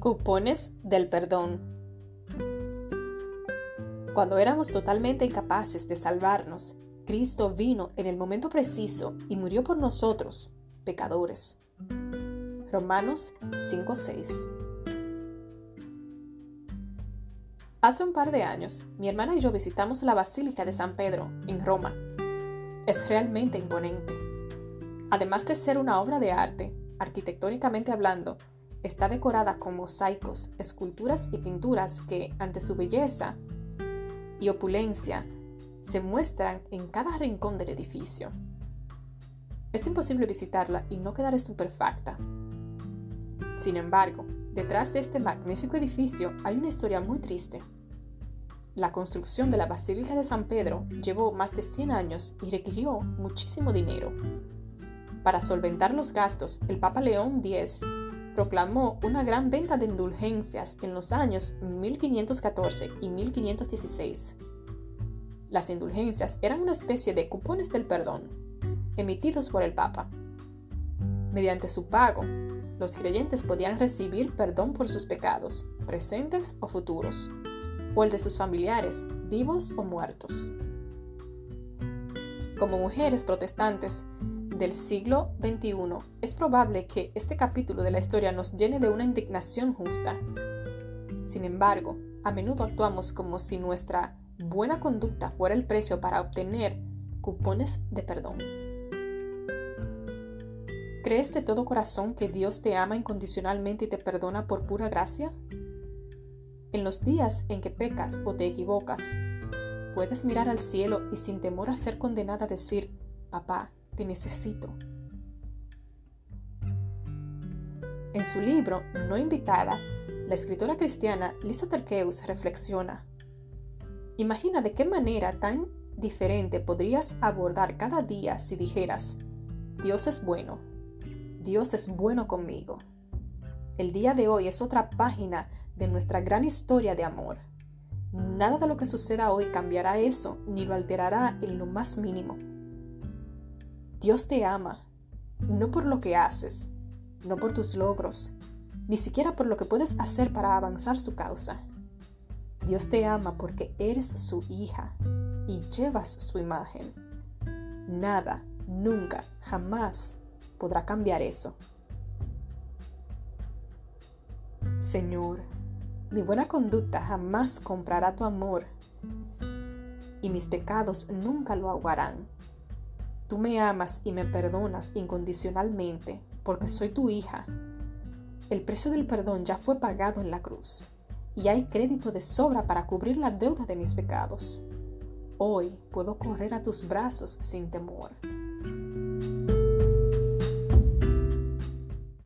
Cupones del perdón. Cuando éramos totalmente incapaces de salvarnos, Cristo vino en el momento preciso y murió por nosotros, pecadores. Romanos 5:6 Hace un par de años, mi hermana y yo visitamos la Basílica de San Pedro, en Roma. Es realmente imponente. Además de ser una obra de arte, arquitectónicamente hablando, está decorada con mosaicos, esculturas y pinturas que, ante su belleza y opulencia, se muestran en cada rincón del edificio. Es imposible visitarla y no quedar estupefacta. Sin embargo, detrás de este magnífico edificio hay una historia muy triste. La construcción de la Basílica de San Pedro llevó más de 100 años y requirió muchísimo dinero. Para solventar los gastos, el Papa León X proclamó una gran venta de indulgencias en los años 1514 y 1516. Las indulgencias eran una especie de cupones del perdón, emitidos por el Papa. Mediante su pago, los creyentes podían recibir perdón por sus pecados, presentes o futuros, o el de sus familiares, vivos o muertos. Como mujeres protestantes, del siglo XXI, es probable que este capítulo de la historia nos llene de una indignación justa. Sin embargo, a menudo actuamos como si nuestra buena conducta fuera el precio para obtener cupones de perdón. ¿Crees de todo corazón que Dios te ama incondicionalmente y te perdona por pura gracia? En los días en que pecas o te equivocas, puedes mirar al cielo y sin temor a ser condenada decir, papá, te necesito. En su libro No invitada, la escritora cristiana Lisa Terkeus reflexiona, Imagina de qué manera tan diferente podrías abordar cada día si dijeras, Dios es bueno, Dios es bueno conmigo. El día de hoy es otra página de nuestra gran historia de amor. Nada de lo que suceda hoy cambiará eso ni lo alterará en lo más mínimo. Dios te ama, no por lo que haces, no por tus logros, ni siquiera por lo que puedes hacer para avanzar su causa. Dios te ama porque eres su hija y llevas su imagen. Nada, nunca, jamás podrá cambiar eso. Señor, mi buena conducta jamás comprará tu amor y mis pecados nunca lo aguarán. Tú me amas y me perdonas incondicionalmente porque soy tu hija. El precio del perdón ya fue pagado en la cruz y hay crédito de sobra para cubrir la deuda de mis pecados. Hoy puedo correr a tus brazos sin temor.